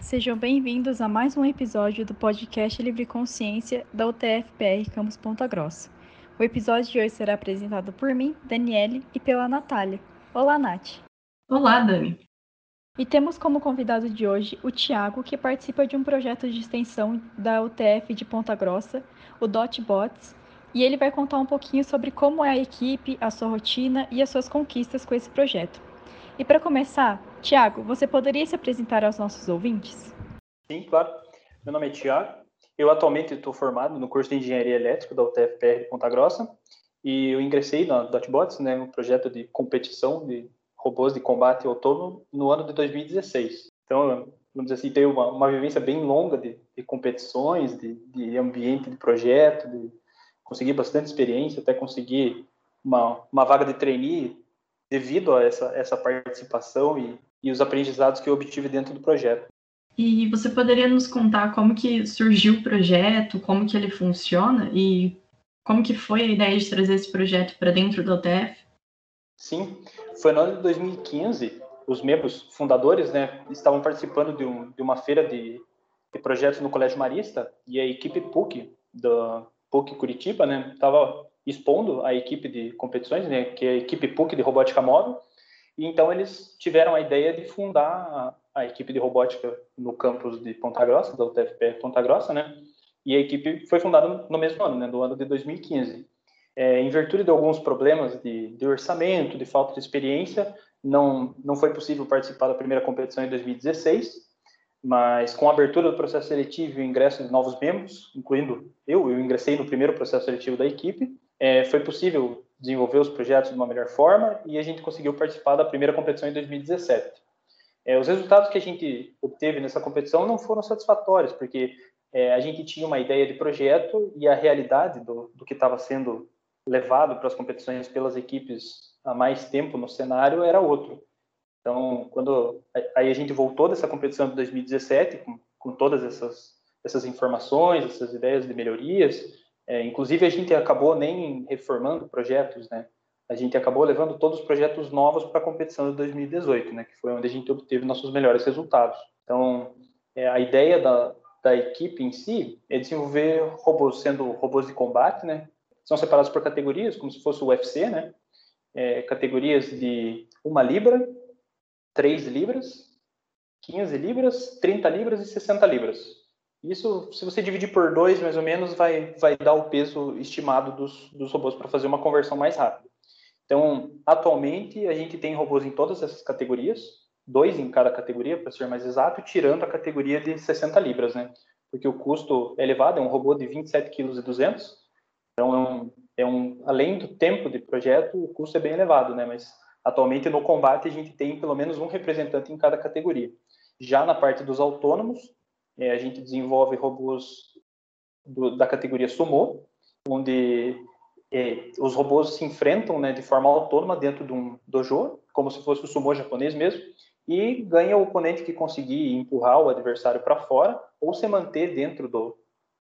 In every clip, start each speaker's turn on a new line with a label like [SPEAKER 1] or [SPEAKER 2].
[SPEAKER 1] Sejam bem-vindos a mais um episódio do podcast Livre Consciência da UTF-PR Campus Ponta Grossa. O episódio de hoje será apresentado por mim, Daniele, e pela Natália. Olá, Nath.
[SPEAKER 2] Olá, Dani.
[SPEAKER 1] E temos como convidado de hoje o Tiago, que participa de um projeto de extensão da UTF de Ponta Grossa, o DotBots, e ele vai contar um pouquinho sobre como é a equipe, a sua rotina e as suas conquistas com esse projeto. E para começar, Tiago, você poderia se apresentar aos nossos ouvintes?
[SPEAKER 3] Sim, claro. Meu nome é Tiago. Eu atualmente estou formado no curso de Engenharia Elétrica da UTFPR de Ponta Grossa e eu ingressei na Dotbots, né, um projeto de competição de robôs de combate autônomo no ano de 2016. Então, vamos dizer assim, tenho uma, uma vivência bem longa de, de competições, de, de, ambiente de projeto, de conseguir bastante experiência, até conseguir uma, uma vaga de trainee devido a essa, essa participação e, e os aprendizados que eu obtive dentro do projeto.
[SPEAKER 2] E você poderia nos contar como que surgiu o projeto, como que ele funciona e como que foi a ideia de trazer esse projeto para dentro do OTF?
[SPEAKER 3] Sim, foi no ano de 2015, os membros fundadores né, estavam participando de, um, de uma feira de, de, projetos no Colégio Marista e a equipe PUC, da PUC Curitiba, né, estava expondo a equipe de competições, né, que é a equipe PUC de robótica móvel, e então eles tiveram a ideia de fundar a, a equipe de robótica no campus de Ponta Grossa, da UTFPR Ponta Grossa, né, e a equipe foi fundada no mesmo ano, né, no ano de 2015. É, em virtude de alguns problemas de, de orçamento, de falta de experiência, não, não foi possível participar da primeira competição em 2016, mas com a abertura do processo seletivo e o ingresso de novos membros, incluindo eu, eu ingressei no primeiro processo seletivo da equipe, é, foi possível desenvolver os projetos de uma melhor forma e a gente conseguiu participar da primeira competição em 2017. É, os resultados que a gente obteve nessa competição não foram satisfatórios, porque é, a gente tinha uma ideia de projeto e a realidade do, do que estava sendo levado para as competições pelas equipes há mais tempo no cenário era outro. Então, quando aí a gente voltou dessa competição de 2017 com, com todas essas essas informações, essas ideias de melhorias, é, inclusive, a gente acabou nem reformando projetos, né? A gente acabou levando todos os projetos novos para a competição de 2018, né? Que foi onde a gente obteve nossos melhores resultados. Então, é, a ideia da, da equipe em si é desenvolver robôs, sendo robôs de combate, né? São separados por categorias, como se fosse o UFC, né? É, categorias de uma libra, 3 libras, 15 libras, 30 libras e 60 libras. Isso, se você dividir por dois, mais ou menos, vai, vai dar o peso estimado dos, dos robôs para fazer uma conversão mais rápida. Então, atualmente, a gente tem robôs em todas essas categorias, dois em cada categoria, para ser mais exato, tirando a categoria de 60 libras, né? Porque o custo é elevado, é um robô de 27 kg e 200, então é um, é um, além do tempo de projeto, o custo é bem elevado, né? Mas atualmente no combate a gente tem pelo menos um representante em cada categoria. Já na parte dos autônomos, a gente desenvolve robôs do, da categoria Sumo, onde é, os robôs se enfrentam né, de forma autônoma dentro de um dojo, como se fosse o sumo japonês mesmo, e ganha o oponente que conseguir empurrar o adversário para fora ou se manter dentro do,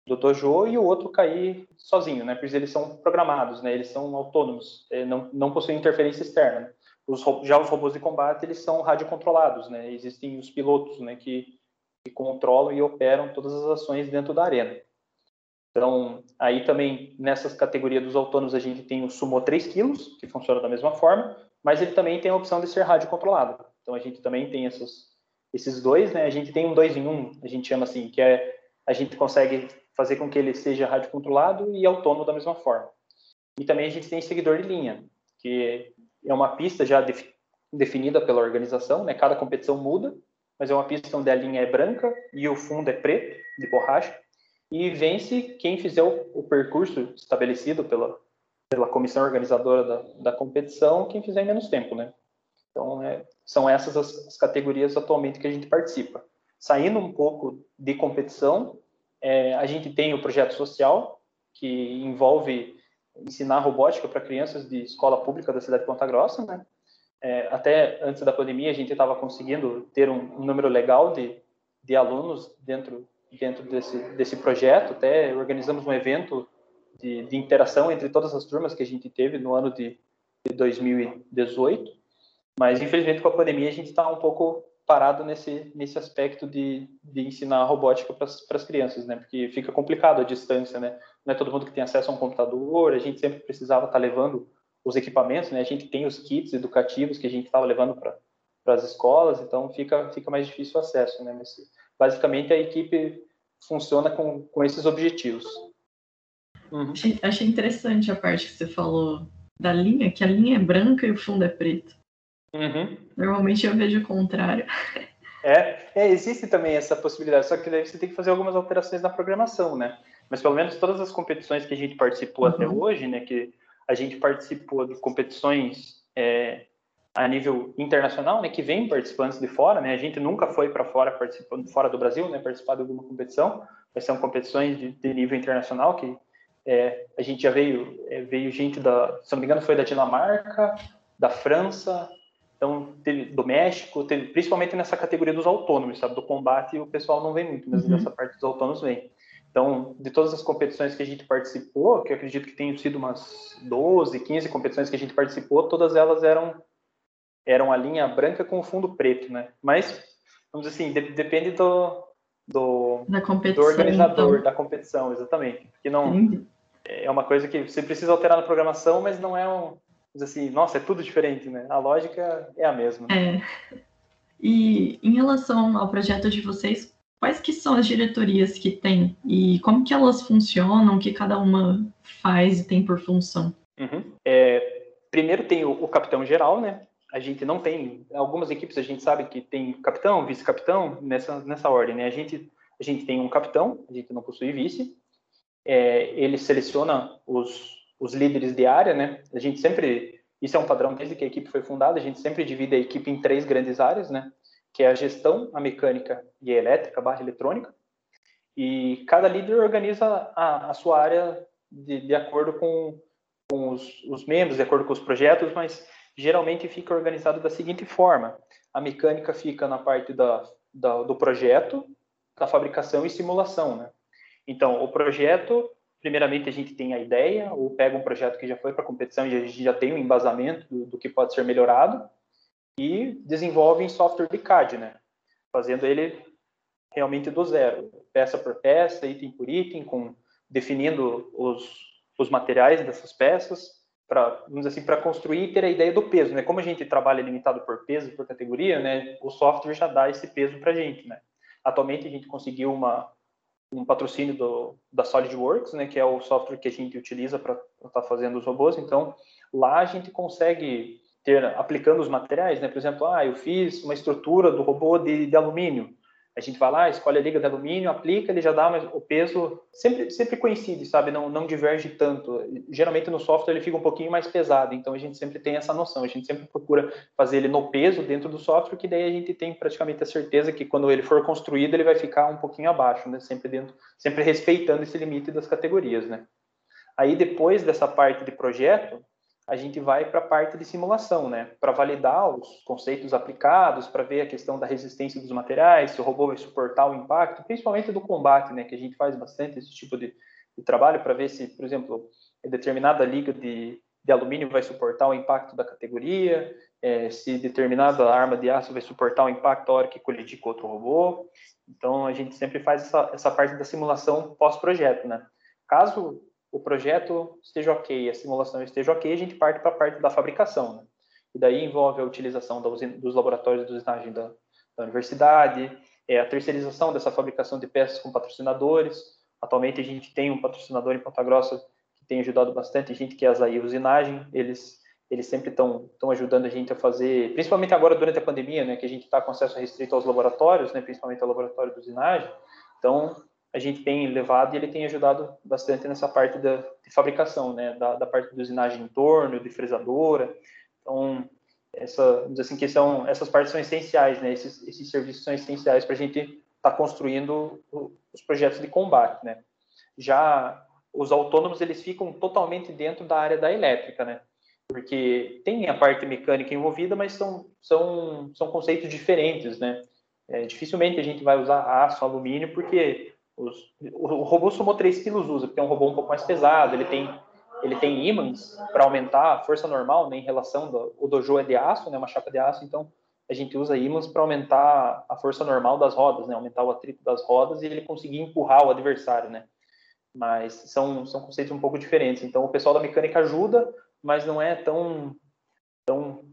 [SPEAKER 3] do dojo e o outro cair sozinho, né? Porque eles são programados, né? Eles são autônomos, é, não, não possuem interferência externa. Os, já os robôs de combate, eles são radiocontrolados, né? Existem os pilotos, né? Que que controlam e operam todas as ações dentro da arena. Então, aí também nessas categorias dos autônomos a gente tem o Sumo 3 kg, que funciona da mesma forma, mas ele também tem a opção de ser rádio controlado. Então a gente também tem essas, esses dois, né? A gente tem um dois em um, a gente chama assim, que é a gente consegue fazer com que ele seja rádio controlado e autônomo da mesma forma. E também a gente tem seguidor de linha, que é uma pista já definida pela organização, né? Cada competição muda mas é uma pista onde a linha é branca e o fundo é preto, de borracha, e vence quem fizer o, o percurso estabelecido pela, pela comissão organizadora da, da competição, quem fizer em menos tempo, né? Então, é, são essas as, as, categorias atualmente que a gente participa. Saindo um pouco de competição, é, a gente tem o projeto social, que envolve ensinar robótica para crianças de escola pública da cidade de Ponta Grossa, né? É, até antes da pandemia, a gente estava conseguindo ter um, número legal de, de alunos dentro, dentro desse, desse projeto. Até organizamos um evento de, de interação entre todas as turmas que a gente teve no ano de, de 2018. Mas, infelizmente, com a pandemia, a gente está um pouco parado nesse, nesse aspecto de, de ensinar robótica para as crianças, né? Porque fica complicado a distância, né? Não é todo mundo que tem acesso a um computador, a gente sempre precisava estar tá levando os equipamentos, né? A gente tem os kits educativos que a gente estava levando para as escolas, então fica, fica mais difícil o acesso, né? Mas, basicamente, a equipe funciona com, com esses objetivos.
[SPEAKER 2] Uhum. Achei, achei interessante a parte que você falou da linha, que a linha é branca e o fundo é preto.
[SPEAKER 3] Uhum.
[SPEAKER 2] Normalmente eu vejo o contrário.
[SPEAKER 3] É, é, existe também essa possibilidade, só que daí você tem que fazer algumas alterações na programação, né? Mas pelo menos todas as competições que a gente participou uhum. até hoje, né? Que a gente participou de competições é, a nível internacional, né? Que vem participantes de fora, né? A gente nunca foi para fora participando fora do Brasil, né? Participar de alguma competição, mas são competições de, de nível internacional que é, a gente já veio é, veio gente da, se não me engano, foi da Dinamarca, da França, então, teve, do México, teve, principalmente nessa categoria dos autônomos, sabe? Do combate o pessoal não vem muito, mas uhum. nessa parte dos autônomos vem. Então, de todas as competições que a gente participou, que eu acredito que tenham sido umas 12, 15 competições que a gente participou, todas elas eram eram a linha branca com o fundo preto, né? Mas, vamos dizer assim, de, depende do, do, do organizador então. da competição, exatamente. Porque não é uma coisa que você precisa alterar na programação, mas não é um, assim, nossa, é tudo diferente, né? A lógica é a mesma.
[SPEAKER 2] É. E em relação ao projeto de vocês, quais que são as diretorias que tem e como que elas funcionam, o que cada uma faz e tem por função?
[SPEAKER 3] Uhum. É, primeiro tem o, o capitão geral, né? A gente não tem, algumas equipes a gente sabe que tem capitão, vice-capitão, nessa, nessa ordem, né? A gente, a gente tem um capitão, a gente não possui vice, é, ele seleciona os, os líderes de área, né? A gente sempre, isso é um padrão desde que a equipe foi fundada, a gente sempre divide a equipe em três grandes áreas, né? Que é a gestão, a mecânica e a elétrica, barra eletrônica. E cada líder organiza a, a sua área de, de acordo com, com os, os, membros, de acordo com os projetos, mas geralmente fica organizado da seguinte forma: a mecânica fica na parte da, da do projeto, da fabricação e simulação, né? Então, o projeto primeiramente a gente tem a ideia ou pega um projeto que já foi para competição e a gente já tem um embasamento do, do, que pode ser melhorado e desenvolve em software de CAD, né? Fazendo ele realmente do zero, peça por peça, item por item, com definindo os, os materiais dessas peças para vamos assim para construir e ter a ideia do peso, né? Como a gente trabalha limitado por peso, por categoria, né? O software já dá esse peso para a gente, né? Atualmente a gente conseguiu uma um patrocínio do, da SolidWorks, né, que é o software que a gente utiliza para estar tá fazendo os robôs. Então, lá a gente consegue ter, aplicando os materiais, né, por exemplo, ah, eu fiz uma estrutura do robô de, de alumínio. A gente vai lá, escolhe a liga de alumínio, aplica, ele já dá mas o peso sempre sempre coincide, sabe? Não não diverge tanto. Geralmente no software ele fica um pouquinho mais pesado, então a gente sempre tem essa noção. A gente sempre procura fazer ele no peso dentro do software, que daí a gente tem praticamente a certeza que quando ele for construído ele vai ficar um pouquinho abaixo, né? Sempre dentro, sempre respeitando esse limite das categorias, né? Aí depois dessa parte de projeto, a gente vai para a parte de simulação, né? Para validar os conceitos aplicados, para ver a questão da resistência dos materiais, se o robô vai suportar o impacto, principalmente do combate, né? Que a gente faz bastante esse tipo de, de trabalho para ver se, por exemplo, determinada liga de, de alumínio vai suportar o impacto da categoria, é, se determinada arma de aço vai suportar o impacto a hora que colidir com outro robô. Então, a gente sempre faz essa, essa parte da simulação pós-projeto, né? Caso o projeto esteja ok, a simulação esteja ok, a gente parte para a parte da fabricação. Né? E daí envolve a utilização dos laboratórios de usinagem da, da universidade, é, a terceirização dessa fabricação de peças com patrocinadores. Atualmente a gente tem um patrocinador em Ponta Grossa que tem ajudado bastante a gente, que é a Zaí Usinagem. Eles, eles sempre estão ajudando a gente a fazer, principalmente agora durante a pandemia, né, que a gente está com acesso restrito aos laboratórios, né, principalmente ao laboratório de usinagem. Então, a gente tem levado e ele tem ajudado bastante nessa parte da, de fabricação, né, da, da parte de usinagem em torno, de fresadora. Então, essa, assim, que são, essas partes são essenciais, né, esses, esses serviços são essenciais para a gente estar tá construindo os projetos de combate, né. Já os autônomos, eles ficam totalmente dentro da área da elétrica, né, porque tem a parte mecânica envolvida, mas são, são, são conceitos diferentes, né. É, dificilmente a gente vai usar aço, alumínio, porque os, o, robô Sumo 3 kg usa, porque é um robô um pouco mais pesado, ele tem, ele tem ímãs para aumentar a força normal né, em relação do o dojo é de aço, né, uma chapa de aço, então a gente usa ímãs para aumentar a força normal das rodas, né? Aumentar o atrito das rodas e ele conseguir empurrar o adversário, né? Mas são, são conceitos um pouco diferentes. Então, o pessoal da mecânica ajuda, mas não é tão, tão,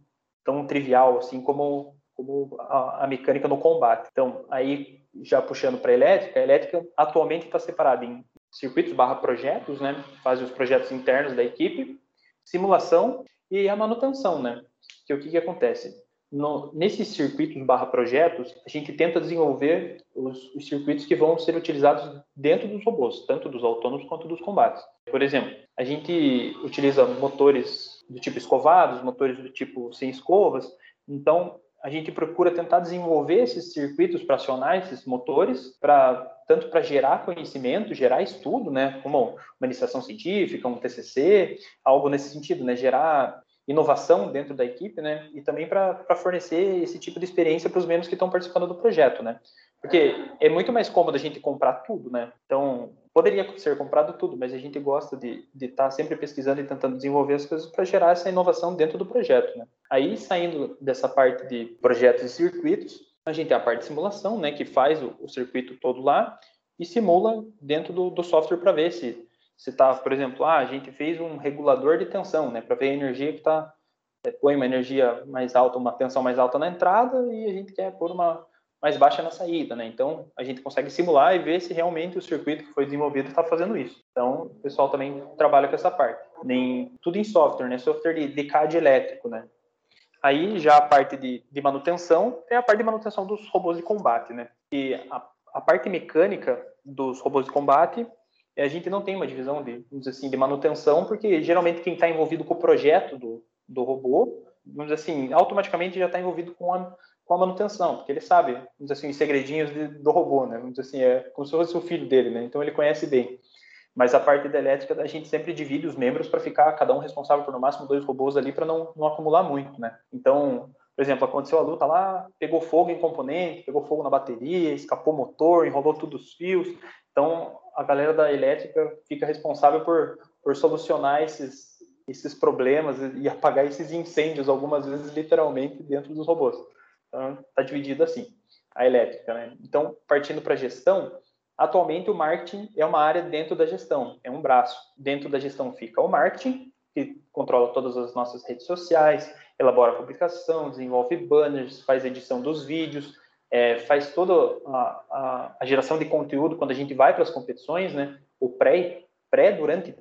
[SPEAKER 3] tão trivial assim como, como a, a mecânica no combate. Então, aí, já puxando para a elétrica, a elétrica atualmente está separada em circuitos barra projetos, né? Faz os projetos internos da equipe, simulação e a manutenção, né? Que o que, que acontece? No, nesses circuitos barra projetos, a gente tenta desenvolver os, os, circuitos que vão ser utilizados dentro dos robôs, tanto dos autônomos quanto dos combates. Por exemplo, a gente utiliza motores do tipo escovados, motores do tipo sem escovas, então a gente procura tentar desenvolver esses circuitos para acionar esses motores, para tanto para gerar conhecimento, gerar estudo, né, como uma iniciação científica, um TCC, algo nesse sentido, né, gerar inovação dentro da equipe, né? E também para fornecer esse tipo de experiência para os membros que estão participando do projeto, né? Porque é muito mais cômodo a gente comprar tudo, né? Então, poderia ser comprado tudo, mas a gente gosta de estar tá sempre pesquisando e tentando desenvolver as coisas para gerar essa inovação dentro do projeto, né? Aí, saindo dessa parte de projetos e circuitos, a gente tem a parte de simulação, né? Que faz o, o circuito todo lá e simula dentro do, do software para ver se se está, por exemplo, ah, a gente fez um regulador de tensão, né, para ver a energia que está, é, põe uma energia mais alta, uma tensão mais alta na entrada e a gente quer pôr uma mais baixa na saída, né? Então a gente consegue simular e ver se realmente o circuito que foi desenvolvido está fazendo isso. Então o pessoal também trabalha com essa parte. Nem tudo em software, né? Software de, de CAD elétrico, né? Aí já a parte de, de manutenção é a parte de manutenção dos robôs de combate, né? E a, a parte mecânica dos robôs de combate a gente não tem uma divisão de, assim, de manutenção, porque geralmente quem está envolvido com o projeto do, do robô, vamos dizer assim, automaticamente já está envolvido com a, com a manutenção, porque ele sabe, vamos assim, os segredinhos de, do robô, né? Vamos assim, é como se fosse o filho dele, né? Então ele conhece bem. Mas a parte da elétrica, a gente sempre divide os membros para ficar cada um responsável por no máximo dois robôs ali para não, não acumular muito, né? Então, por exemplo, aconteceu a luta lá, pegou fogo em componente, pegou fogo na bateria, escapou motor, enrolou todos os fios. Então, a galera da elétrica fica responsável por, por solucionar esses, esses problemas e apagar esses incêndios, algumas vezes literalmente dentro dos robôs. Então, está dividido assim, a elétrica. Né? Então, partindo para a gestão, atualmente o marketing é uma área dentro da gestão, é um braço. Dentro da gestão fica o marketing, que controla todas as nossas redes sociais, elabora a publicação, desenvolve banners, faz edição dos vídeos, é, faz toda a, a, a, geração de conteúdo quando a gente vai para as competições, né? O pré, pré durante,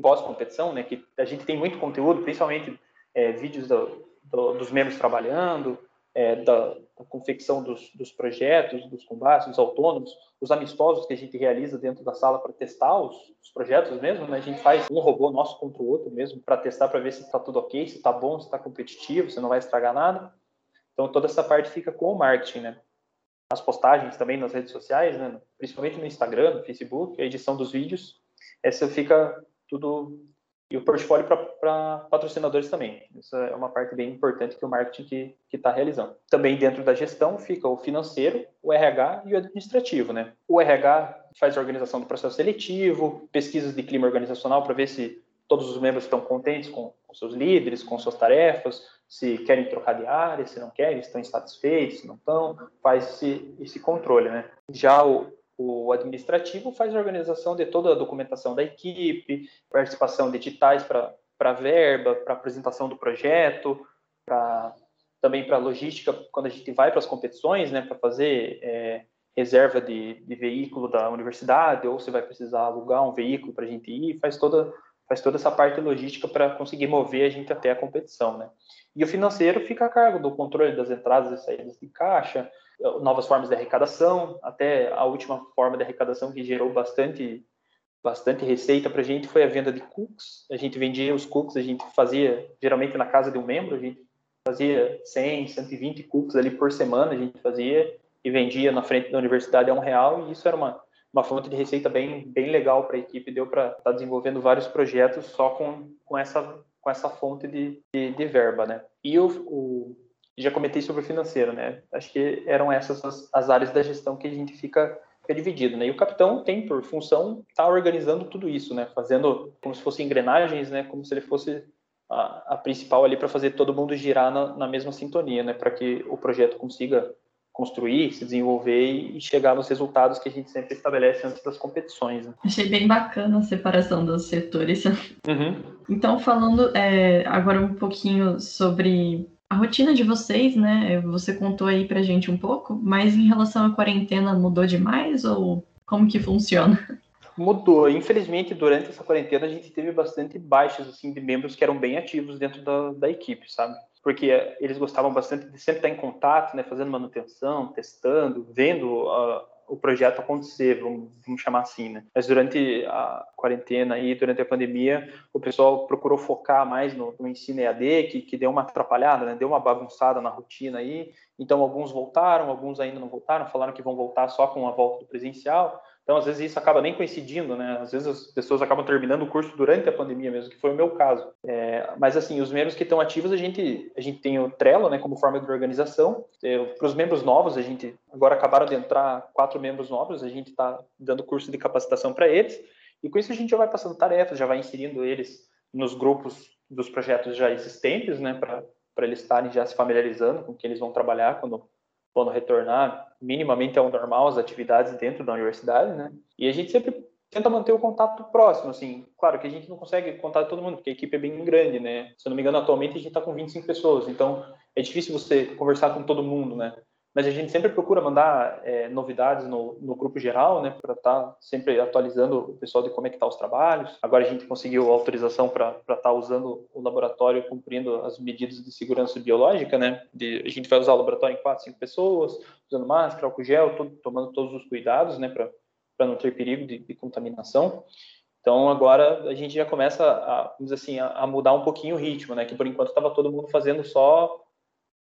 [SPEAKER 3] pós-competição, né? Que a gente tem muito conteúdo, principalmente é, vídeos do, do, dos membros trabalhando, é, da, da, confecção dos, dos, projetos, dos combates, dos autônomos, os amistosos que a gente realiza dentro da sala para testar os, os, projetos mesmo, né? A gente faz um robô nosso contra o outro mesmo para testar para ver se está tudo ok, se está bom, se está competitivo, se não vai estragar nada. Então, toda essa parte fica com o marketing, né? As postagens também nas redes sociais, né? principalmente no Instagram, no Facebook, a edição dos vídeos, essa fica tudo. E o portfólio para patrocinadores também. Isso é uma parte bem importante que o marketing que está realizando. Também dentro da gestão fica o financeiro, o RH e o administrativo. Né? O RH faz a organização do processo seletivo, pesquisas de clima organizacional para ver se todos os membros estão contentes com, com seus líderes, com suas tarefas, se querem trocar de área, se não querem, estão insatisfeitos, se não estão, faz esse, esse controle, né? Já o, o administrativo faz a organização de toda a documentação da equipe, participação de editais para verba, para apresentação do projeto, também para logística quando a gente vai para as competições, né, para fazer é, reserva de, de, veículo da universidade, ou você vai precisar alugar um veículo para a gente ir, faz toda faz toda essa parte logística para conseguir mover a gente até a competição, né? E o financeiro fica a cargo do controle das entradas e saídas de caixa, novas formas de arrecadação, até a última forma de arrecadação que gerou bastante bastante receita para a gente foi a venda de cookies. A gente vendia os cookies, a gente fazia geralmente na casa de um membro, a gente fazia 100, 120 cookies ali por semana, a gente fazia e vendia na frente da universidade a um real, e isso era uma uma fonte de receita bem, bem legal para a equipe, deu para estar tá desenvolvendo vários projetos só com, com, essa, com essa fonte de, de, de verba, né? E o, o, já comentei sobre o financeiro, né? Acho que eram essas as, as áreas da gestão que a gente fica, fica dividido, né? E o capitão tem por função estar tá organizando tudo isso, né? Fazendo como se fossem engrenagens, né? Como se ele fosse a, a principal ali para fazer todo mundo girar na, na mesma sintonia, né? Para que o projeto consiga construir, se desenvolver e chegar nos resultados que a gente sempre estabelece antes das competições. Né?
[SPEAKER 2] Achei bem bacana a separação dos setores. Uhum. Então, falando é, agora um pouquinho sobre a rotina de vocês, né? Você contou aí pra gente um pouco, mas em relação à quarentena mudou demais ou como que funciona?
[SPEAKER 3] Mudou. Infelizmente, durante essa quarentena, a gente teve bastante baixas assim, de membros que eram bem ativos dentro da, da equipe, sabe? porque eles gostavam bastante de sempre estar em contato, né, fazendo manutenção, testando, vendo uh, o projeto acontecer, vamos, vamos, chamar assim, né? Mas durante a quarentena e durante a pandemia, o pessoal procurou focar mais no, no ensino EAD, que, que deu uma atrapalhada, né? Deu uma bagunçada na rotina aí. Então, alguns voltaram, alguns ainda não voltaram, falaram que vão voltar só com a volta do presencial. Então, às vezes, isso acaba nem coincidindo, né? Às vezes, as pessoas acabam terminando o curso durante a pandemia mesmo, que foi o meu caso. É, mas, assim, os membros que estão ativos, a gente, a gente tem o Trello, né, como forma de organização. É, Para os membros novos, a gente agora acabaram de entrar quatro membros novos, a gente está dando curso de capacitação para eles. E com isso, a gente já vai passando tarefas, já vai inserindo eles nos grupos dos projetos já existentes, né, para eles estarem já se familiarizando com o que eles vão trabalhar quando quando retornar minimamente ao normal as atividades dentro da universidade, né? E a gente sempre tenta manter o contato próximo, assim. Claro que a gente não consegue contar todo mundo, porque a equipe é bem grande, né? Se eu não me engano, atualmente a gente está com 25 pessoas, então é difícil você conversar com todo mundo, né? Mas a gente sempre procura mandar é, novidades no, no, grupo geral, né, para estar tá sempre atualizando o pessoal de como é que tá os trabalhos. Agora a gente conseguiu autorização para estar tá usando o laboratório cumprindo as medidas de segurança biológica, né, de, a gente vai usar o laboratório em quatro, cinco pessoas, usando máscara, álcool gel, todo, tomando todos os cuidados, né, para não ter perigo de, de, contaminação. Então agora a gente já começa a, vamos assim, a, a mudar um pouquinho o ritmo, né, que por enquanto estava todo mundo fazendo só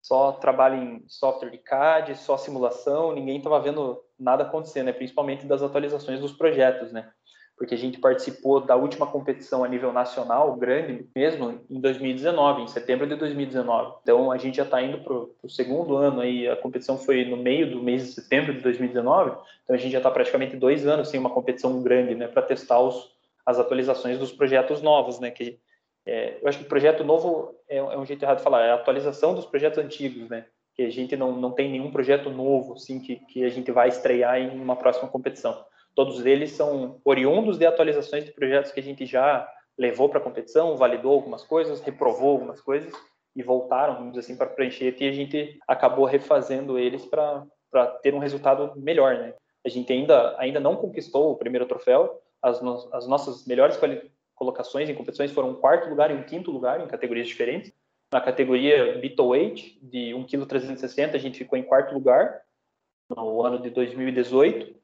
[SPEAKER 3] só trabalho em software de CAD, só simulação, ninguém estava vendo nada acontecer, né? principalmente das atualizações dos projetos, né? porque a gente participou da última competição a nível nacional, grande mesmo, em 2019, em setembro de 2019. Então, a gente já está indo para o segundo ano, aí a competição foi no meio do mês de setembro de 2019, então a gente já está praticamente dois anos sem uma competição grande, né, para testar os, as atualizações dos projetos novos, né, que é, eu acho que o projeto novo é, é, um jeito errado de falar, é a atualização dos projetos antigos, né? Que a gente não, não tem nenhum projeto novo, assim, que, que a gente vai estrear em uma próxima competição. Todos eles são oriundos de atualizações de projetos que a gente já levou para a competição, validou algumas coisas, reprovou algumas coisas e voltaram, vamos dizer assim, para preencher e a gente acabou refazendo eles para ter um resultado melhor, né? A gente ainda, ainda não conquistou o primeiro troféu, as, no, as nossas melhores colocações em competições foram um quarto lugar e um quinto lugar em categorias diferentes. Na categoria Weight, de 1,360 kg, a gente ficou em quarto lugar no ano de 2018.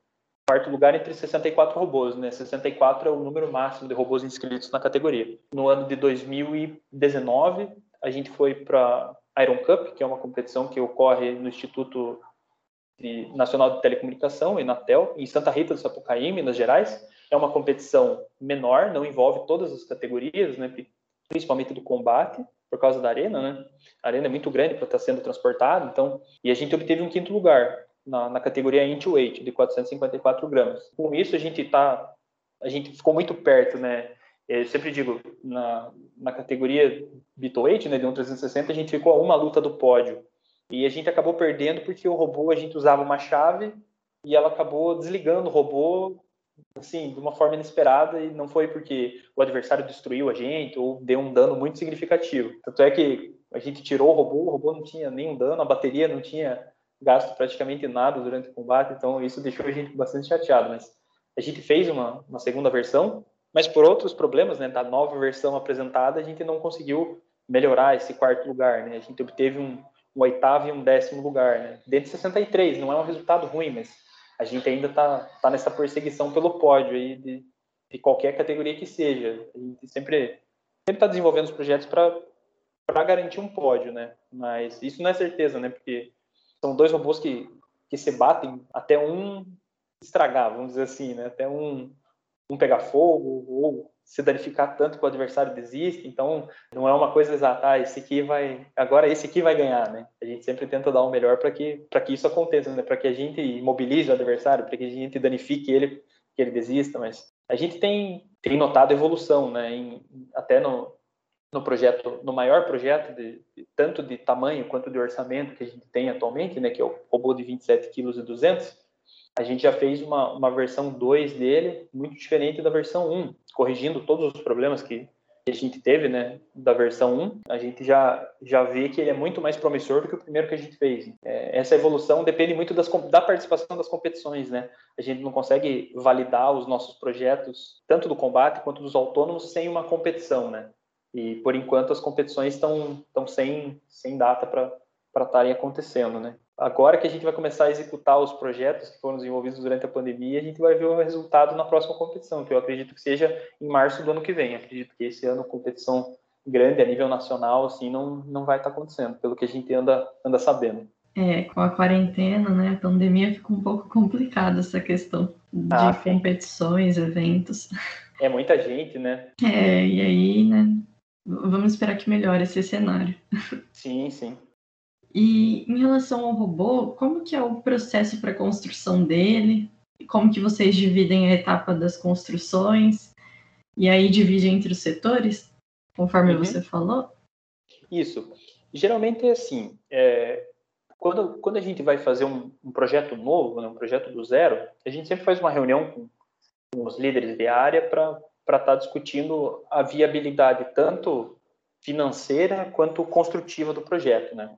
[SPEAKER 3] Quarto lugar entre 64 robôs, né? 64 é o número máximo de robôs inscritos na categoria. No ano de 2019, a gente foi para Iron Cup, que é uma competição que ocorre no Instituto Nacional de Telecomunicação, Inatel, em Santa Rita do Sapucaí, Minas Gerais. É uma competição menor, não envolve todas as categorias, né, principalmente do combate, por causa da arena, né? A arena é muito grande para estar tá sendo transportado, então, e a gente obteve um quinto lugar na, na categoria Inch Weight de 454 gramas. Com isso a gente tá, a gente ficou muito perto, né? Eu sempre digo, na, na categoria Weight, né, de 1,360, a gente ficou a uma luta do pódio. E a gente acabou perdendo porque o robô, a gente usava uma chave e ela acabou desligando o robô assim, de uma forma inesperada e não foi porque o adversário destruiu a gente ou deu um dano muito significativo. Tanto é que a gente tirou o robô, o robô não tinha nenhum dano, a bateria não tinha gasto praticamente nada durante o combate, então isso deixou a gente bastante chateado, mas a gente fez uma, uma segunda versão, mas por outros problemas, né, da nova versão apresentada, a gente não conseguiu melhorar esse quarto lugar, né, a gente obteve um, um oitavo e um décimo lugar, né, dentro de 63, não é um resultado ruim, mas a gente ainda está tá nessa perseguição pelo pódio aí de, de qualquer categoria que seja. A gente sempre está desenvolvendo os projetos para garantir um pódio, né? Mas isso não é certeza, né? Porque são dois robôs que, que se batem até um estragar, vamos dizer assim, né? Até um, um pegar fogo ou se danificar tanto que o adversário desiste. Então, não é uma coisa exata, ah, esse aqui vai, agora esse aqui vai ganhar, né? A gente sempre tenta dar o melhor para que para que isso aconteça, né? Para que a gente imobilize o adversário, para que a gente danifique ele, que ele desista, mas a gente tem tem notado evolução, né? Em, até no no projeto, no maior projeto, de, de, tanto de tamanho quanto de orçamento que a gente tem atualmente, né, que é o robô de 27 kg e 200, a gente já fez uma, uma versão 2 dele muito diferente da versão 1, corrigindo todos os problemas que, a gente teve, né, da versão 1, a gente já, já vê que ele é muito mais promissor do que o primeiro que a gente fez. É, essa evolução depende muito das, da participação das competições, né? A gente não consegue validar os nossos projetos, tanto do combate quanto dos autônomos, sem uma competição, né? E por enquanto as competições estão sem sem data para estarem acontecendo, né? Agora que a gente vai começar a executar os projetos que foram desenvolvidos durante a pandemia, a gente vai ver o resultado na próxima competição, que eu acredito que seja em março do ano que vem. Acredito que esse ano competição grande a nível nacional assim não não vai estar acontecendo, pelo que a gente anda anda sabendo.
[SPEAKER 2] É, com a quarentena, né, a pandemia fica um pouco complicada essa questão de ah, competições, eventos.
[SPEAKER 3] É muita gente, né?
[SPEAKER 2] É, e aí, né, Vamos esperar que melhore esse cenário.
[SPEAKER 3] Sim, sim.
[SPEAKER 2] E em relação ao robô, como que é o processo para a construção dele? Como que vocês dividem a etapa das construções? E aí divide entre os setores, conforme uhum. você falou?
[SPEAKER 3] Isso. Geralmente é assim, é, quando, quando a gente vai fazer um, um projeto novo, né, um projeto do zero, a gente sempre faz uma reunião com, com os líderes de área para para estar tá discutindo a viabilidade tanto financeira quanto construtiva do projeto, né?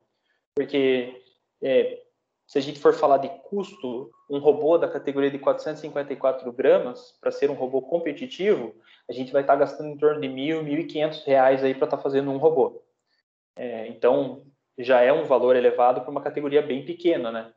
[SPEAKER 3] Porque é, se a gente for falar de custo, um robô da categoria de 454 gramas, para ser um robô competitivo, a gente vai estar tá gastando em torno de mil, mil e quinhentos reais aí para estar tá fazendo um robô. É, então, já é um valor elevado para uma categoria bem pequena, né?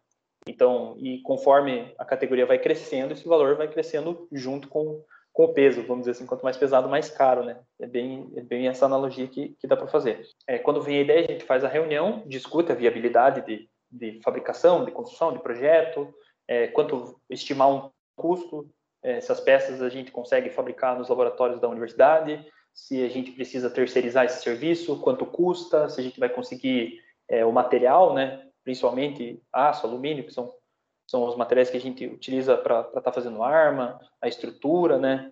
[SPEAKER 3] Então, e conforme a categoria vai crescendo, esse valor vai crescendo junto com, com o peso, vamos dizer assim, quanto mais pesado, mais caro, né? É bem, é bem essa analogia que, que dá para fazer. É, quando vem a ideia, a gente faz a reunião, discute a viabilidade de, de fabricação, de construção, de projeto, é, quanto estimar um custo, é, se as peças a gente consegue fabricar nos laboratórios da universidade, se a gente precisa terceirizar esse serviço, quanto custa, se a gente vai conseguir é, o material, né? Principalmente aço, alumínio, que são são os materiais que a gente utiliza para estar tá fazendo arma, a estrutura, né?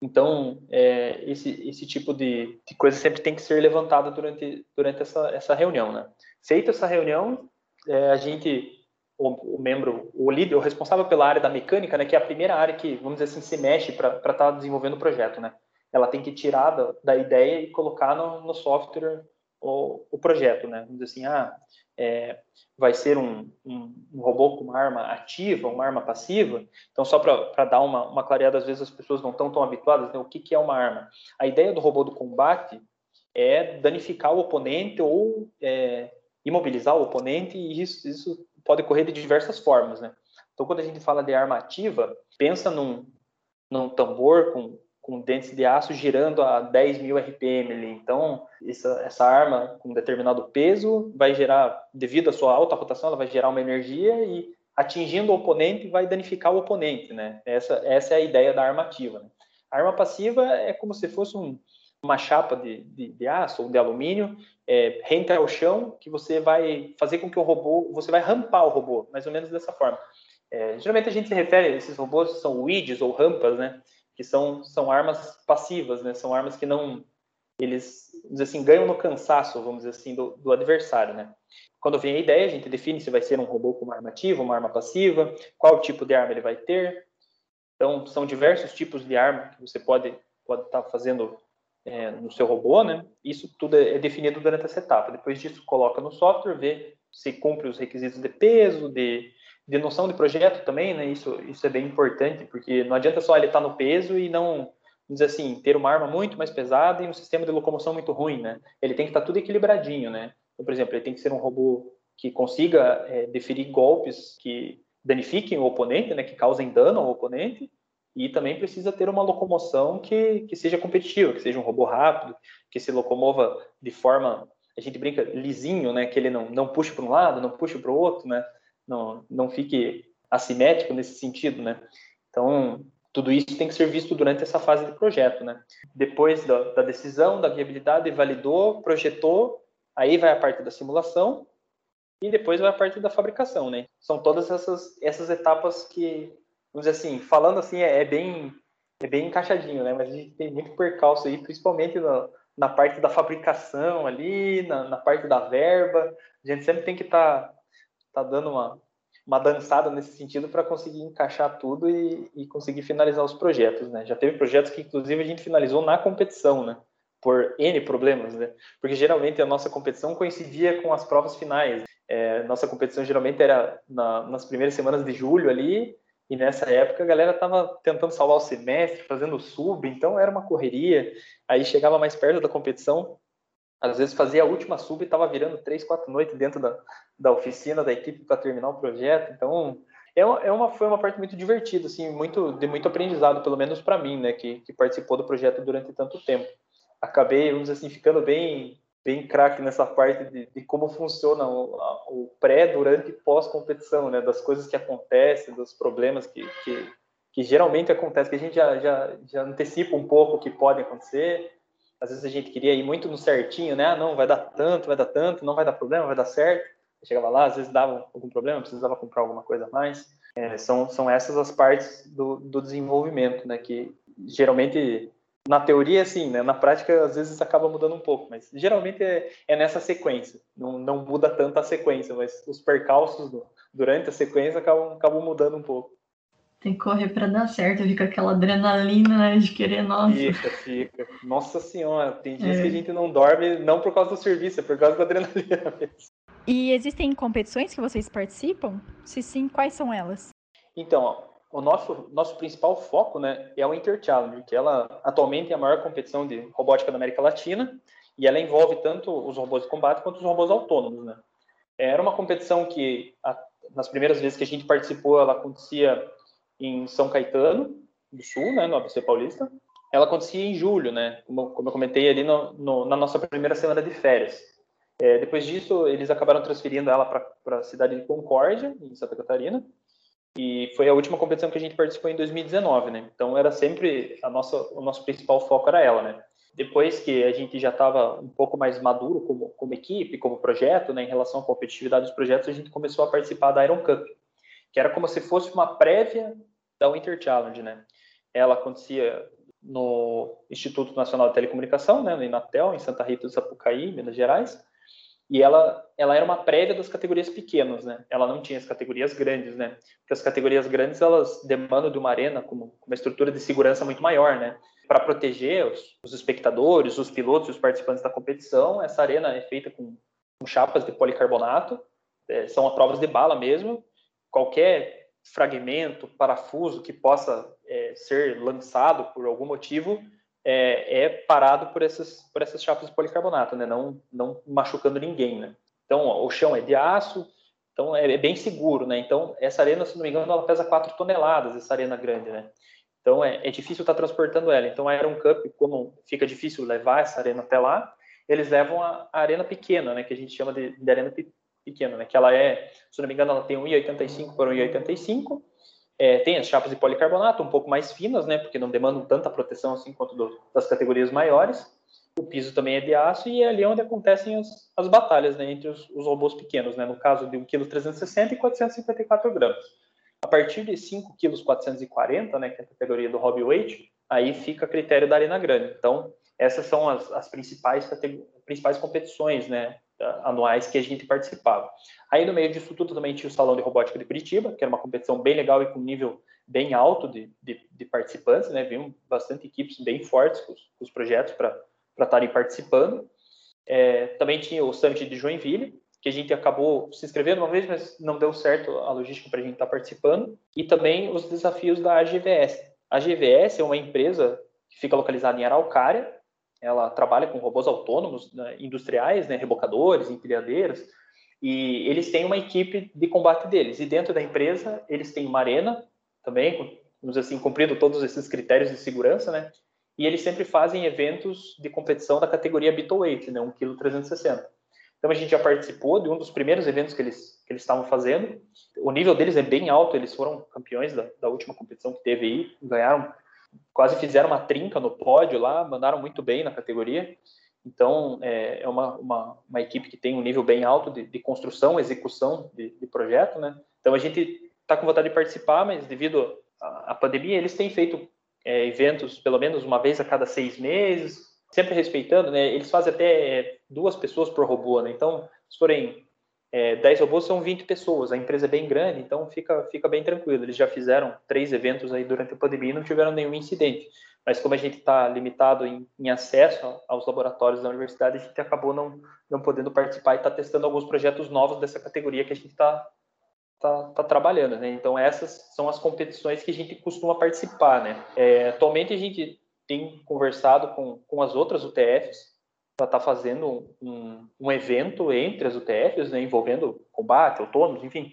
[SPEAKER 3] Então, é, esse, esse tipo de, de, coisa sempre tem que ser levantada durante, durante essa, essa reunião, né? Feita essa reunião, é, a gente, o, o, membro, o líder, o responsável pela área da mecânica, né, que é a primeira área que, vamos dizer assim, se mexe para estar tá desenvolvendo o projeto, né? Ela tem que tirar da, da ideia e colocar no, no software o, o projeto, né? Vamos dizer assim, ah, é, vai ser um, um, um, robô com uma arma ativa, uma arma passiva. Então, só para dar uma, uma clareada, às vezes as pessoas não estão tão habituadas, né? o que, que é uma arma? A ideia do robô do combate é danificar o oponente ou é, imobilizar o oponente, e isso, isso pode ocorrer de diversas formas. Né? Então, quando a gente fala de arma ativa, pensa num, num tambor com com dentes de aço girando a 10 mil RPM ali. Então, essa, essa arma com determinado peso vai gerar, devido à sua alta rotação, ela vai gerar uma energia e atingindo o oponente vai danificar o oponente, né? Essa, essa é a ideia da arma ativa. Né? A arma passiva é como se fosse um, uma chapa de, de, de, aço ou de alumínio é, rente ao chão que você vai fazer com que o robô, você vai rampar o robô, mais ou menos dessa forma. É, geralmente a gente se refere, esses robôs são weeds ou rampas, né? Que são, são armas passivas, né? São armas que não eles assim ganham no cansaço, vamos dizer assim, do, do, adversário, né? Quando vem a ideia, a gente define se vai ser um robô com uma arma ativa, uma arma passiva, qual tipo de arma ele vai ter. Então, são diversos tipos de arma que você pode pode estar tá fazendo é, no seu robô, né? Isso tudo é, é definido durante essa etapa. Depois disso, coloca no software, vê se cumpre os requisitos de peso, de de noção de projeto também, né? Isso, isso é bem importante, porque não adianta só ele estar no peso e não, dizer assim, ter uma arma muito mais pesada e um sistema de locomoção muito ruim, né? Ele tem que estar tudo equilibradinho, né? Então, por exemplo, ele tem que ser um robô que consiga é, deferir golpes que danifiquem o oponente, né? Que causem dano ao oponente e também precisa ter uma locomoção que, que seja competitiva, que seja um robô rápido, que se locomova de forma, a gente brinca, lisinho, né? Que ele não, não puxe para um lado, não puxe para o outro, né? Não, não fique assimétrico nesse sentido, né? Então, tudo isso tem que ser visto durante essa fase de projeto, né? Depois da, da decisão, da viabilidade, validou, projetou, aí vai a parte da simulação e depois vai a parte da fabricação, né? São todas essas, essas etapas que, vamos dizer assim, falando assim, é, é bem é bem encaixadinho, né? Mas a gente tem muito percalço aí, principalmente no, na parte da fabricação ali, na, na parte da verba. A gente sempre tem que estar tá, tá dando uma, uma dançada nesse sentido para conseguir encaixar tudo e, e, conseguir finalizar os projetos, né? Já teve projetos que, inclusive, a gente finalizou na competição, né? Por N problemas, né? Porque geralmente a nossa competição coincidia com as provas finais. É, nossa competição geralmente era na, nas primeiras semanas de julho ali, e nessa época a galera estava tentando salvar o semestre, fazendo sub, então era uma correria. Aí chegava mais perto da competição, às vezes fazia a última sub e estava virando três, quatro noites dentro da, da oficina da equipe para terminar o projeto. Então é é uma, foi uma parte muito divertida, assim, muito de muito aprendizado, pelo menos para mim, né, que, que participou do projeto durante tanto tempo. Acabei, vamos dizer assim, ficando bem bem craque nessa parte de, de como funciona o, o, pré, durante e pós-competição, né? Das coisas que acontecem, dos problemas que, que, que geralmente acontecem, que a gente já, já, já antecipa um pouco o que pode acontecer. Às vezes a gente queria ir muito no certinho, né? Ah, não, vai dar tanto, vai dar tanto, não vai dar problema, vai dar certo. chegava lá, às vezes dava algum problema, precisava comprar alguma coisa a mais. É, são, são essas as partes do, do desenvolvimento, né? Que geralmente na teoria, sim, né? Na prática, às vezes acaba mudando um pouco, mas geralmente é, é nessa sequência. Não, não muda tanto a sequência, mas os percalços do, durante a sequência acabam, acabam mudando um pouco.
[SPEAKER 2] Tem que correr para dar certo, fica aquela adrenalina né, de querer, nossa.
[SPEAKER 3] Fica, fica. Nossa senhora, tem dias é. que a gente não dorme, não por causa do serviço, é por causa da adrenalina mesmo.
[SPEAKER 1] E existem competições que vocês participam? Se sim, quais são elas?
[SPEAKER 3] Então, o nosso, nosso principal foco né, é o Inter Challenge, que ela atualmente é a maior competição de robótica da América Latina e ela envolve tanto os robôs de combate quanto os robôs autônomos. Né? Era uma competição que, a, nas primeiras vezes que a gente participou, ela acontecia em São Caetano do Sul, né, no ABC Paulista. Ela acontecia em julho, né, como, como eu comentei ali no, no, na nossa primeira semana de férias. É, depois disso, eles acabaram transferindo ela para a cidade de Concórdia, em Santa Catarina, e foi a última competição que a gente participou em 2019, né? Então era sempre a nossa, o nosso principal foco era ela, né? Depois que a gente já estava um pouco mais maduro como, como equipe, como projeto, né, em relação à competitividade dos projetos, a gente começou a participar da Iron Cup, que era como se fosse uma prévia da Winter Challenge, né? Ela acontecia no Instituto Nacional de Telecomunicação, né, no Inatel, em Santa Rita do Sapucaí, Minas Gerais, e ela, ela era uma prévia das categorias pequenas, né? Ela não tinha as categorias grandes, né? Porque as categorias grandes, elas demandam de uma arena com, uma estrutura de segurança muito maior, né? Para proteger os, os, espectadores, os pilotos e os participantes da competição, essa arena é feita com, com chapas de policarbonato, é, são provas de bala mesmo. Qualquer fragmento, parafuso que possa é, ser lançado por algum motivo é, é, parado por essas, por essas chapas de policarbonato, né? não, não machucando ninguém. Né? Então, ó, o chão é de aço, então é, é, bem seguro. Né? Então, essa arena, se não me engano, ela pesa 4 toneladas, essa arena grande. Né? Então, é, é difícil estar tá transportando ela. Então, a Iron Cup, como fica difícil levar essa arena até lá, eles levam a, a arena pequena, né? que a gente chama de, de arena pequena, né? que ela é, se não me engano, ela tem 1,85 por 1,85 é, tem as chapas de policarbonato um pouco mais finas, né, porque não demandam tanta proteção assim quanto do, das categorias maiores. O piso também é de aço e é ali onde acontecem as, as batalhas né, entre os, os, robôs pequenos, né, no caso de 1,360 kg e 454 gramas. A partir de 5,440 kg, né, que é a categoria do hobby weight, aí fica a critério da arena grande. Então, essas são as, as principais, principais competições né, anuais que a gente participava. Aí no meio disso tudo também tinha o Salão de Robótica de Curitiba, que era uma competição bem legal e com nível bem alto de, de, de participantes, né? Viam bastante equipes bem fortes com os, com os projetos para estarem participando. É, também tinha o Summit de Joinville, que a gente acabou se inscrevendo uma vez, mas não deu certo a logística para a gente estar tá participando. E também os desafios da AGVS. A AGVS é uma empresa que fica localizada em Araucária, ela trabalha com robôs autônomos né, industriais, né, rebocadores, empilhadeiras, e eles têm uma equipe de combate deles. E dentro da empresa, eles têm uma arena também, vamos assim, cumprindo todos esses critérios de segurança, né? E eles sempre fazem eventos de competição da categoria Bitweight, né, 1,360 kg. Então a gente já participou de um dos primeiros eventos que eles que eles estavam fazendo. O nível deles é bem alto, eles foram campeões da, da última competição que teve aí, ganharam quase fizeram uma trinca no pódio lá, mandaram muito bem na categoria. Então, é, é uma, uma, uma, equipe que tem um nível bem alto de, de construção, execução de, de, projeto, né? Então, a gente está com vontade de participar, mas devido à, pandemia, eles têm feito é, eventos pelo menos uma vez a cada seis meses, sempre respeitando, né? Eles fazem até duas pessoas por robô, né? Então, se forem é, 10 robôs, são 20 pessoas. A empresa é bem grande, então fica, fica bem tranquilo. Eles já fizeram três eventos aí durante a pandemia e não tiveram nenhum incidente. Mas como a gente está limitado em, em, acesso aos laboratórios da universidade, a gente acabou não, não podendo participar e está testando alguns projetos novos dessa categoria que a gente está tá, tá trabalhando, né? Então essas são as competições que a gente costuma participar, né? É, atualmente a gente tem conversado com, com as outras UTFs para estar tá fazendo um, um, evento entre as UTFs, né, envolvendo combate, autônomos, enfim,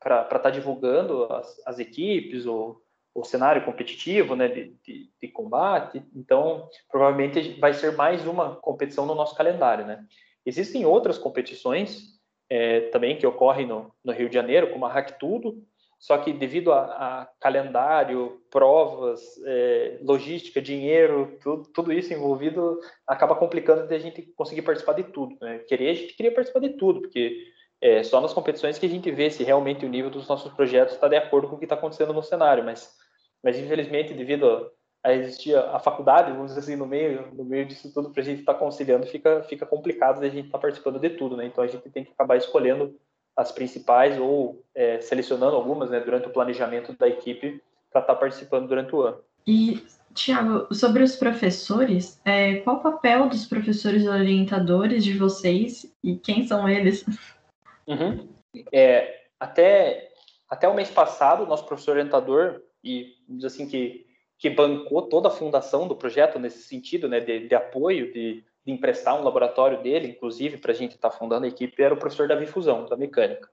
[SPEAKER 3] para estar tá divulgando as, as equipes, o, o cenário competitivo né, de, de, de, combate. Então, provavelmente vai ser mais uma competição no nosso calendário. Né? Existem outras competições é, também que ocorrem no, no, Rio de Janeiro, como a Hack Tudo, só que devido a, a calendário, provas, é, logística, dinheiro, tudo, tudo, isso envolvido, acaba complicando de a gente conseguir participar de tudo. Né? Querer, a gente queria participar de tudo, porque é só nas competições que a gente vê se realmente o nível dos nossos projetos está de acordo com o que está acontecendo no cenário, mas, mas infelizmente, devido a existir a faculdade, vamos dizer assim, no meio, no meio disso tudo, para a gente estar tá conciliando, fica, fica complicado de a gente estar tá participando de tudo, né? Então a gente tem que acabar escolhendo as principais ou é, selecionando algumas né, durante o planejamento da equipe para estar tá participando durante o ano.
[SPEAKER 2] E, Tiago, sobre os professores, é, qual o papel dos professores orientadores de vocês e quem são eles?
[SPEAKER 3] Uhum. É, até, até o mês passado, nosso professor orientador, e assim que, que bancou toda a fundação do projeto nesse sentido, né, de, de apoio, de de emprestar um laboratório dele, inclusive, para a gente estar tá fundando a equipe, era o professor Davi Fusão, da mecânica.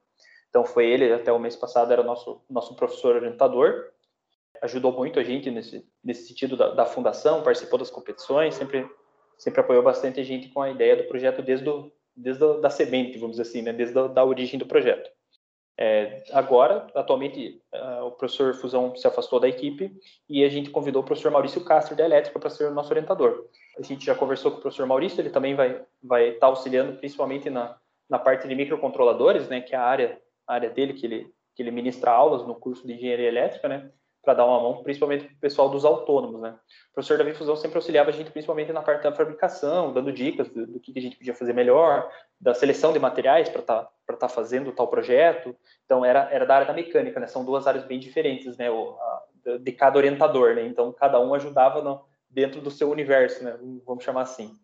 [SPEAKER 3] Então, foi ele, até o mês passado, era nosso, nosso professor orientador, ajudou muito a gente nesse, nesse sentido da, da fundação, participou das competições, sempre, sempre apoiou bastante a gente com a ideia do projeto desde, do, desde a, da semente, vamos dizer assim, né? desde a, da origem do projeto. É, agora, atualmente, uh, o professor Fusão se afastou da equipe e a gente convidou o professor Maurício Castro da Elétrica para ser o nosso orientador. A gente já conversou com o professor Maurício, ele também vai vai estar tá auxiliando principalmente na, na parte de microcontroladores, né, que é a área a área dele que ele que ele ministra aulas no curso de engenharia elétrica, né, para dar uma mão, principalmente para o pessoal dos autônomos, né. O professor Davi Fusão sempre auxiliava a gente principalmente na parte da fabricação, dando dicas do, do que a gente podia fazer melhor, da seleção de materiais para estar tá, estar tá fazendo tal projeto. Então era era da área da mecânica, né. São duas áreas bem diferentes, né, o, a, de cada orientador, né. Então cada um ajudava no dentro do seu universo, né? Vamos chamar assim.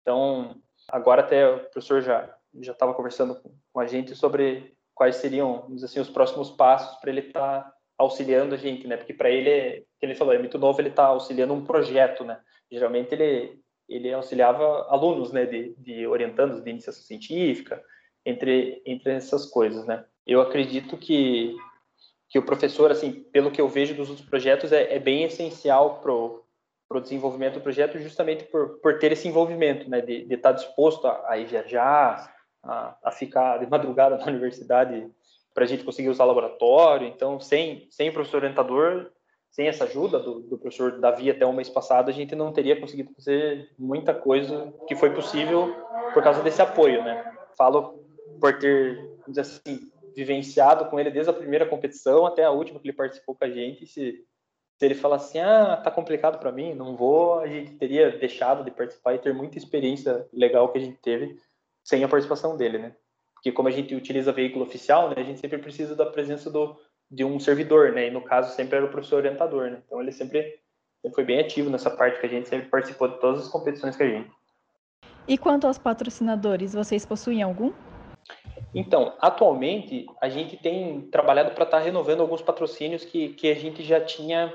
[SPEAKER 3] Então, agora até o professor já já estava conversando com a gente sobre quais seriam, vamos dizer assim, os próximos passos para ele estar tá auxiliando a gente, né? Porque para ele, que ele falou, é muito novo, ele está auxiliando um projeto, né? Geralmente ele ele auxiliava alunos, né, de, de orientandos de iniciação científica, entre entre essas coisas, né? Eu acredito que que o professor, assim, pelo que eu vejo dos outros projetos, é, é bem essencial pro para o desenvolvimento do projeto justamente por, por ter esse envolvimento, né, de, de estar disposto a, a ir viajar, a, a, ficar de madrugada na universidade para a gente conseguir usar laboratório. Então, sem, sem o professor orientador, sem essa ajuda do, do, professor Davi até o mês passado, a gente não teria conseguido fazer muita coisa que foi possível por causa desse apoio, né? Falo por ter, vamos dizer assim, vivenciado com ele desde a primeira competição até a última que ele participou com a gente. Se, se ele falar assim, ah, tá complicado para mim, não vou, a gente teria deixado de participar e ter muita experiência legal que a gente teve sem a participação dele, né? Porque como a gente utiliza veículo oficial, né, a gente sempre precisa da presença do, de um servidor, né? E no caso sempre era o professor orientador, né? Então ele sempre, sempre foi bem ativo nessa parte que a gente sempre participou de todas as competições que a gente.
[SPEAKER 1] E quanto aos patrocinadores, vocês possuem algum?
[SPEAKER 3] Então, atualmente, a gente tem trabalhado para estar tá renovando alguns patrocínios que, que a gente já tinha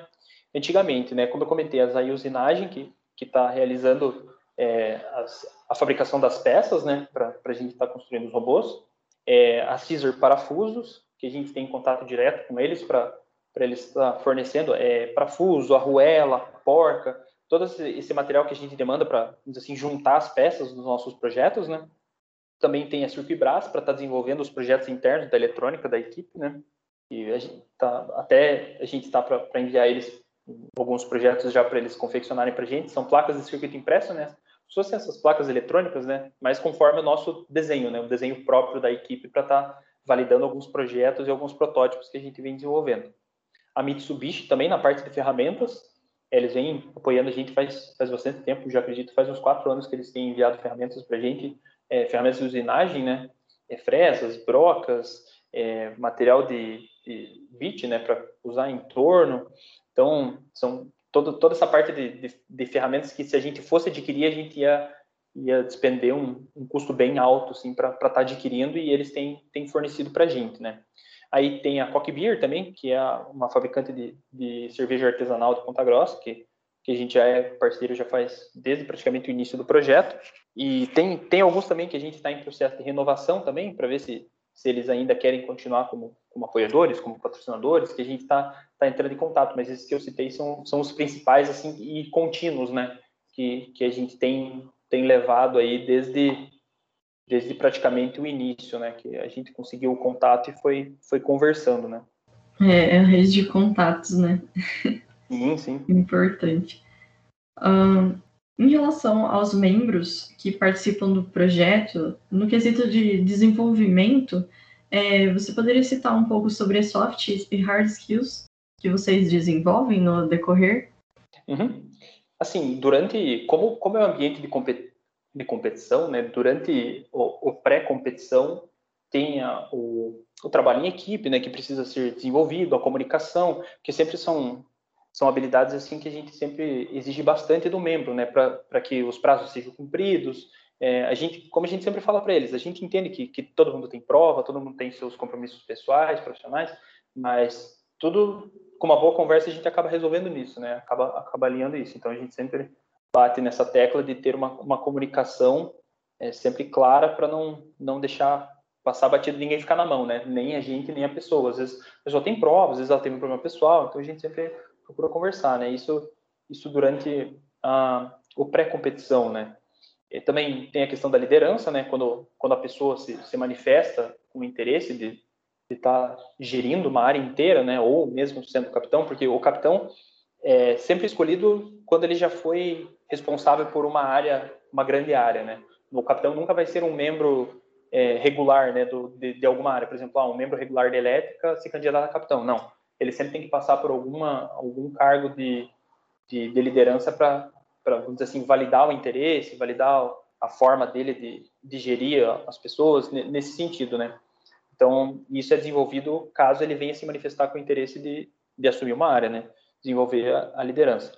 [SPEAKER 3] antigamente, né? Como eu comentei, a Usinagem, que está realizando é, as, a fabricação das peças, né? Para a gente estar tá construindo os robôs. É, a Caesar Parafusos, que a gente tem contato direto com eles para eles estar tá fornecendo é, parafuso, arruela, porca, todo esse material que a gente demanda para, assim, juntar as peças dos nossos projetos, né? Também tem a Circuibras para estar tá desenvolvendo os projetos internos da eletrônica da equipe, né? E a gente tá, até a gente está para enviar eles alguns projetos já para eles confeccionarem para a gente. São placas de circuito impresso, né? Se fossem essas placas eletrônicas, né? Mas conforme o nosso desenho, né? O desenho próprio da equipe para estar tá validando alguns projetos e alguns protótipos que a gente vem desenvolvendo. A Mitsubishi também na parte de ferramentas, eles vêm apoiando a gente faz, faz bastante tempo, já acredito, faz uns quatro anos que eles têm enviado ferramentas para a gente, é, ferramentas de usinagem, né? É, fresas, brocas, é, material de, de bit, né? Para usar em torno. Então, são todo, toda essa parte de, de, de, ferramentas que se a gente fosse adquirir, a gente ia, ia despender um, um custo bem alto, assim, para estar tá adquirindo e eles têm, têm fornecido para a gente, né? Aí tem a Coque Beer também, que é uma fabricante de, de cerveja artesanal de Ponta Grossa, que, que a gente já é parceiro já faz desde praticamente o início do projeto. E tem, tem alguns também que a gente está em processo de renovação também, para ver se, se eles ainda querem continuar como, como apoiadores, como patrocinadores, que a gente está tá entrando em contato. Mas esses que eu citei são, são os principais assim e contínuos, né? Que, que a gente tem, tem levado aí desde desde praticamente o início, né? Que a gente conseguiu o contato e foi, foi conversando, né?
[SPEAKER 2] É, é a rede de contatos, né?
[SPEAKER 3] Sim, sim.
[SPEAKER 2] Importante. Um, em relação aos membros que participam do projeto, no quesito de desenvolvimento, é, você poderia citar um pouco sobre as soft e hard skills que vocês desenvolvem no decorrer?
[SPEAKER 3] Uhum. Assim, durante como como é o ambiente de de competição, né, durante o, o pré-competição, tem a, o, o trabalho em equipe, né, que precisa ser desenvolvido, a comunicação, que sempre são são habilidades assim que a gente sempre exige bastante do membro, né, para que os prazos sejam cumpridos. É, a gente, como a gente sempre fala para eles, a gente entende que, que todo mundo tem prova, todo mundo tem seus compromissos pessoais, profissionais, mas tudo com uma boa conversa a gente acaba resolvendo nisso, né? Acaba acaba alinhando isso. Então a gente sempre bate nessa tecla de ter uma, uma comunicação é, sempre clara para não, não deixar passar batido ninguém ficar na mão, né? Nem a gente, nem a pessoa. Às vezes a pessoa tem provas, às vezes ela tem um problema pessoal, então a gente sempre procura conversar, né? Isso, isso durante a, o pré-competição, né? E também tem a questão da liderança, né? Quando, quando a pessoa se, se manifesta com interesse de estar tá gerindo uma área inteira, né? Ou mesmo sendo capitão, porque o capitão é sempre escolhido quando ele já foi responsável por uma área, uma grande área, né? O capitão nunca vai ser um membro é, regular, né, do, de, de, alguma área. Por exemplo, ah, um membro regular de elétrica se candidata a capitão. Não. Ele sempre tem que passar por alguma, algum cargo de, de, de liderança para, vamos dizer assim, validar o interesse, validar a forma dele de, de gerir as pessoas nesse sentido, né? Então, isso é desenvolvido caso ele venha se manifestar com o interesse de, de assumir uma área, né? Desenvolver a, a liderança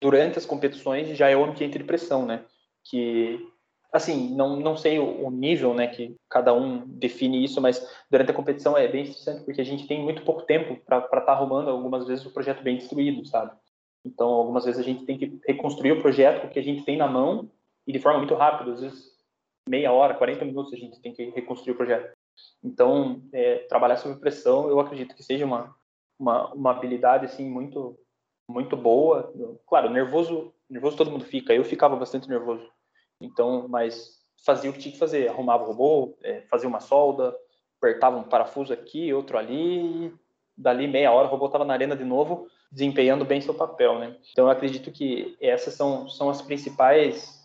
[SPEAKER 3] durante as competições já é o ambiente de pressão, né? Que assim, não, não sei o, o, nível, né, que cada um define isso, mas durante a competição é bem interessante porque a gente tem muito pouco tempo para estar tá arrumando algumas vezes o projeto bem destruído, sabe? Então, algumas vezes a gente tem que reconstruir o projeto que a gente tem na mão e de forma muito rápida, às vezes meia hora, 40 minutos a gente tem que reconstruir o projeto. Então, é, trabalhar sob pressão, eu acredito que seja uma, uma, uma habilidade assim muito muito boa. Claro, nervoso, nervoso todo mundo fica. Eu ficava bastante nervoso. Então, mas fazia o que tinha que fazer. Arrumava o robô, é, fazia uma solda, apertava um parafuso aqui, outro ali. E dali meia hora o robô estava na arena de novo, desempenhando bem seu papel, né? Então, eu acredito que essas são, são as principais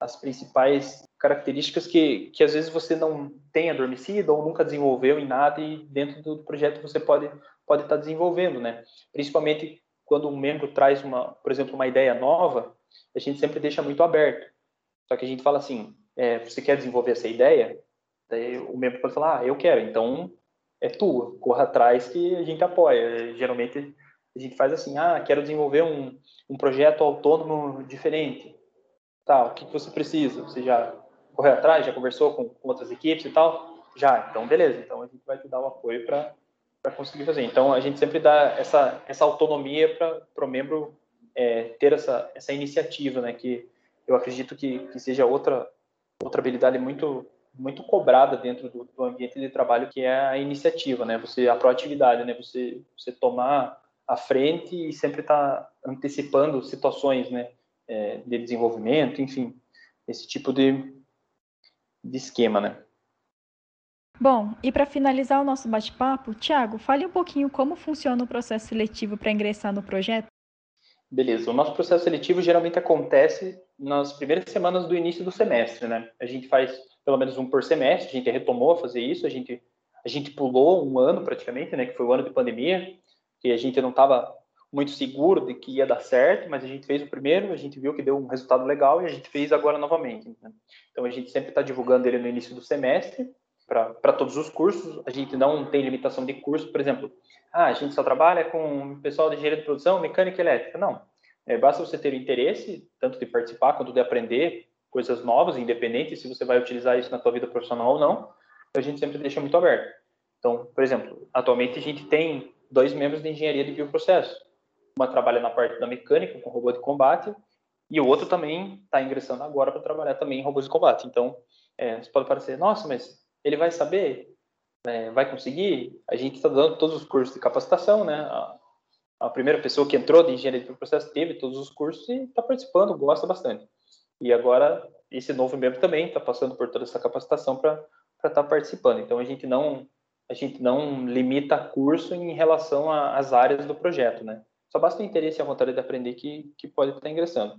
[SPEAKER 3] as principais características que, que às vezes você não tem adormecido ou nunca desenvolveu em nada e dentro do projeto você pode pode estar tá desenvolvendo, né? Principalmente quando um membro traz uma, por exemplo, uma ideia nova, a gente sempre deixa muito aberto. Só que a gente fala assim, é, você quer desenvolver essa ideia? Daí o membro pode falar, ah, eu quero, então é tua, corra atrás que a gente apoia. Geralmente a gente faz assim, ah, quero desenvolver um, um projeto autônomo diferente. Tá, o que, que você precisa? Você já correu atrás, já conversou com, com outras equipes e tal? Já, então beleza, então a gente vai te dar o apoio para conseguir fazer. Então, a gente sempre dá essa, essa autonomia para o membro é, ter essa, essa iniciativa, né? Que eu acredito que, que seja outra, outra habilidade muito muito cobrada dentro do, do, ambiente de trabalho, que é a iniciativa, né? Você, a proatividade, né? Você, você tomar a frente e sempre estar tá antecipando situações, né? É, de desenvolvimento, enfim, esse tipo de, de esquema, né?
[SPEAKER 1] Bom, e para finalizar o nosso bate-papo, Tiago, fale um pouquinho como funciona o processo seletivo para ingressar no projeto.
[SPEAKER 3] Beleza, o nosso processo seletivo geralmente acontece nas primeiras semanas do início do semestre, né? A gente faz pelo menos um por semestre, a gente retomou a fazer isso, a gente, a gente pulou um ano praticamente, né? Que foi o ano de pandemia, que a gente não estava muito seguro de que ia dar certo, mas a gente fez o primeiro, a gente viu que deu um resultado legal e a gente fez agora novamente. Né? Então a gente sempre está divulgando ele no início do semestre para todos os cursos. A gente não tem limitação de curso, por exemplo. Ah, a gente só trabalha com pessoal de engenharia de produção, mecânica elétrica. Não. É, basta você ter o interesse, tanto de participar quanto de aprender coisas novas, independente se você vai utilizar isso na sua vida profissional ou não. A gente sempre deixa muito aberto. Então, por exemplo, atualmente a gente tem dois membros de engenharia de bioprocesso. Uma trabalha na parte da mecânica, com robô de combate, e o outro também está ingressando agora para trabalhar também em robôs de combate. Então, é, você pode parecer, nossa, mas ele vai saber? É, vai conseguir? A gente está dando todos os cursos de capacitação, né? A, a, primeira pessoa que entrou de engenharia de processo teve todos os cursos e está participando, gosta bastante. E agora, esse novo membro também está passando por toda essa capacitação para estar tá participando. Então, a gente não a gente não limita curso em relação às áreas do projeto, né? Só basta o interesse e a vontade de aprender que, que pode estar ingressando.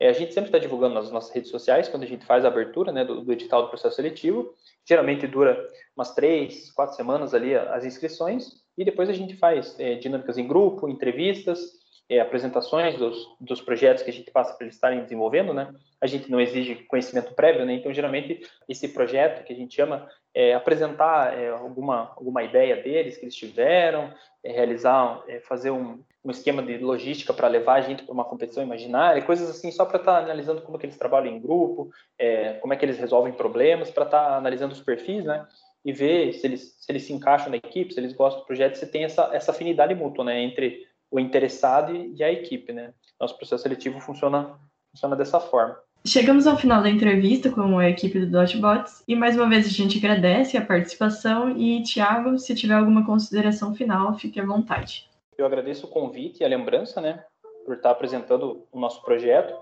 [SPEAKER 3] É, a gente sempre está divulgando nas nossas redes sociais, quando a gente faz a abertura né, do, do edital do processo seletivo. Geralmente dura umas três, quatro semanas ali as inscrições, e depois a gente faz é, dinâmicas em grupo, entrevistas, é, apresentações dos, dos projetos que a gente passa para eles estarem desenvolvendo, né? A gente não exige conhecimento prévio, né? Então, geralmente, esse projeto que a gente chama é apresentar é, alguma, alguma ideia deles que eles tiveram, é, realizar, é, fazer um, um esquema de logística para levar a gente para uma competição imaginária, coisas assim, só para estar tá analisando como é que eles trabalham em grupo, é, como é que eles resolvem problemas, para estar tá analisando os perfis, né? E ver se eles, se eles se encaixam na equipe, se eles gostam do projeto, se tem essa, essa afinidade mútua, né? Entre o interessado e a equipe, né? Nosso processo seletivo funciona, funciona dessa forma.
[SPEAKER 2] Chegamos ao final da entrevista com a equipe do Dotbots e mais uma vez a gente agradece a participação e, Tiago, se tiver alguma consideração final, fique à vontade.
[SPEAKER 3] Eu agradeço o convite e a lembrança, né, por estar apresentando o nosso projeto.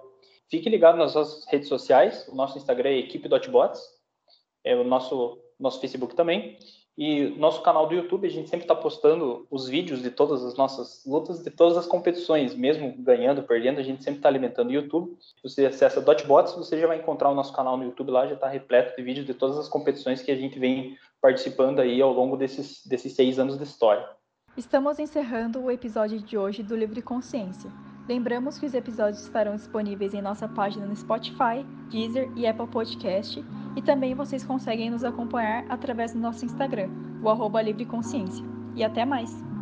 [SPEAKER 3] Fique ligado nas nossas redes sociais, o nosso Instagram é equipe Dotbots, é o nosso, nosso Facebook também. E nosso canal do YouTube, a gente sempre está postando os vídeos de todas as nossas lutas, de todas as competições, mesmo ganhando, perdendo, a gente sempre está alimentando o YouTube. Você acessa Dotbots, você já vai encontrar o nosso canal no YouTube lá, já está repleto de vídeos de todas as competições que a gente vem participando aí ao longo desses, desses seis anos de história.
[SPEAKER 1] Estamos encerrando o episódio de hoje do Livre Consciência. Lembramos que os episódios estarão disponíveis em nossa página no Spotify, Deezer e Apple Podcast, e também vocês conseguem nos acompanhar através do nosso Instagram, o arroba Livre Consciência. E até mais!